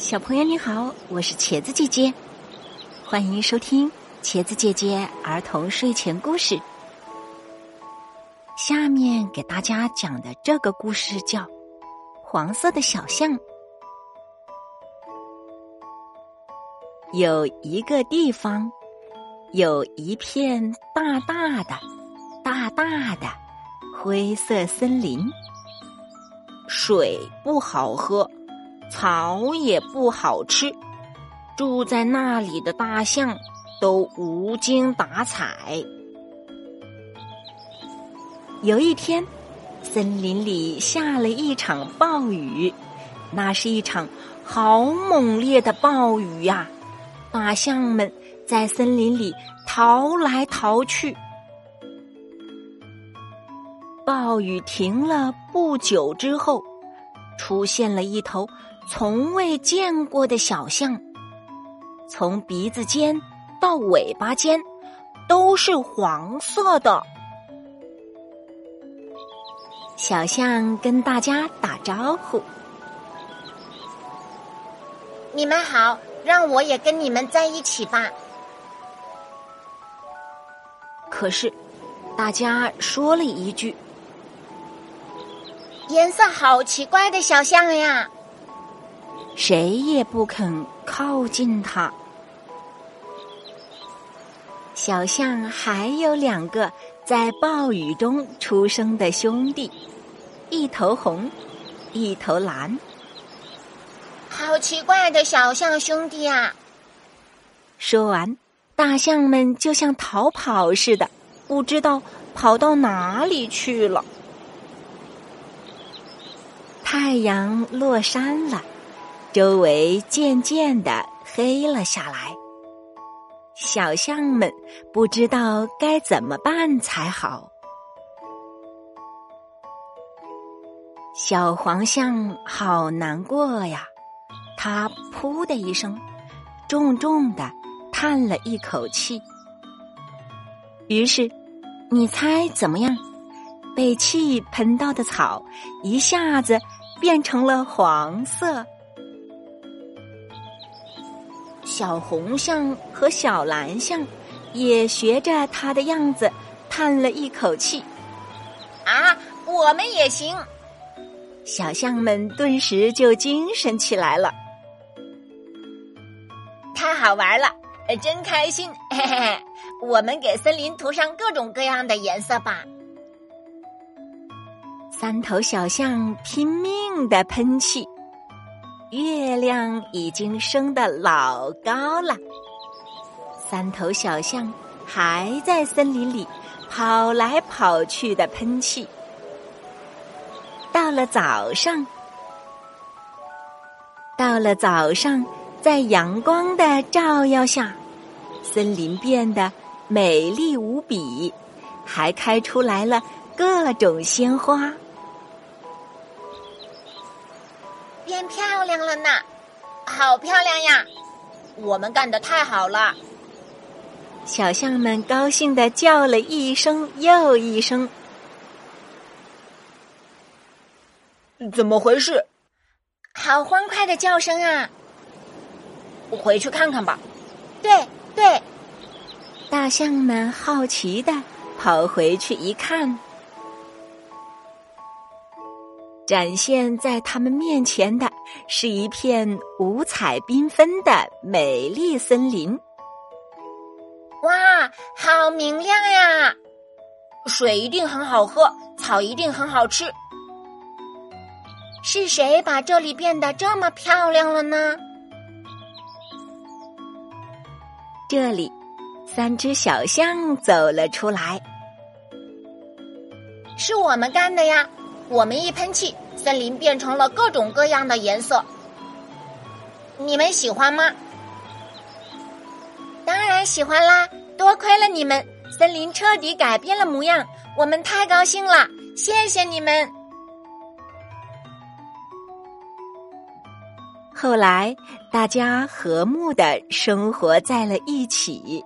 小朋友你好，我是茄子姐姐，欢迎收听茄子姐姐儿童睡前故事。下面给大家讲的这个故事叫《黄色的小象》。有一个地方，有一片大大的、大大的灰色森林，水不好喝。草也不好吃，住在那里的大象都无精打采。有一天，森林里下了一场暴雨，那是一场好猛烈的暴雨呀！大象们在森林里逃来逃去。暴雨停了不久之后，出现了一头。从未见过的小象，从鼻子尖到尾巴尖都是黄色的。小象跟大家打招呼：“你们好，让我也跟你们在一起吧。”可是，大家说了一句：“颜色好奇怪的小象呀！”谁也不肯靠近它。小象还有两个在暴雨中出生的兄弟，一头红，一头蓝。好奇怪的小象兄弟啊！说完，大象们就像逃跑似的，不知道跑到哪里去了。太阳落山了。周围渐渐的黑了下来，小象们不知道该怎么办才好。小黄象好难过呀，它噗的一声，重重的叹了一口气。于是，你猜怎么样？被气喷到的草一下子变成了黄色。小红象和小蓝象也学着它的样子，叹了一口气：“啊，我们也行！”小象们顿时就精神起来了。太好玩了，真开心！嘿嘿嘿，我们给森林涂上各种各样的颜色吧。三头小象拼命的喷气。月亮已经升得老高了，三头小象还在森林里跑来跑去的喷气。到了早上，到了早上，在阳光的照耀下，森林变得美丽无比，还开出来了各种鲜花。变漂亮了呢，好漂亮呀！我们干的太好了。小象们高兴的叫了一声又一声。怎么回事？好欢快的叫声啊！我回去看看吧。对对，大象们好奇的跑回去一看。展现在他们面前的是一片五彩缤纷的美丽森林。哇，好明亮呀！水一定很好喝，草一定很好吃。是谁把这里变得这么漂亮了呢？这里，三只小象走了出来。是我们干的呀！我们一喷气，森林变成了各种各样的颜色。你们喜欢吗？当然喜欢啦！多亏了你们，森林彻底改变了模样，我们太高兴了！谢谢你们。后来，大家和睦的生活在了一起。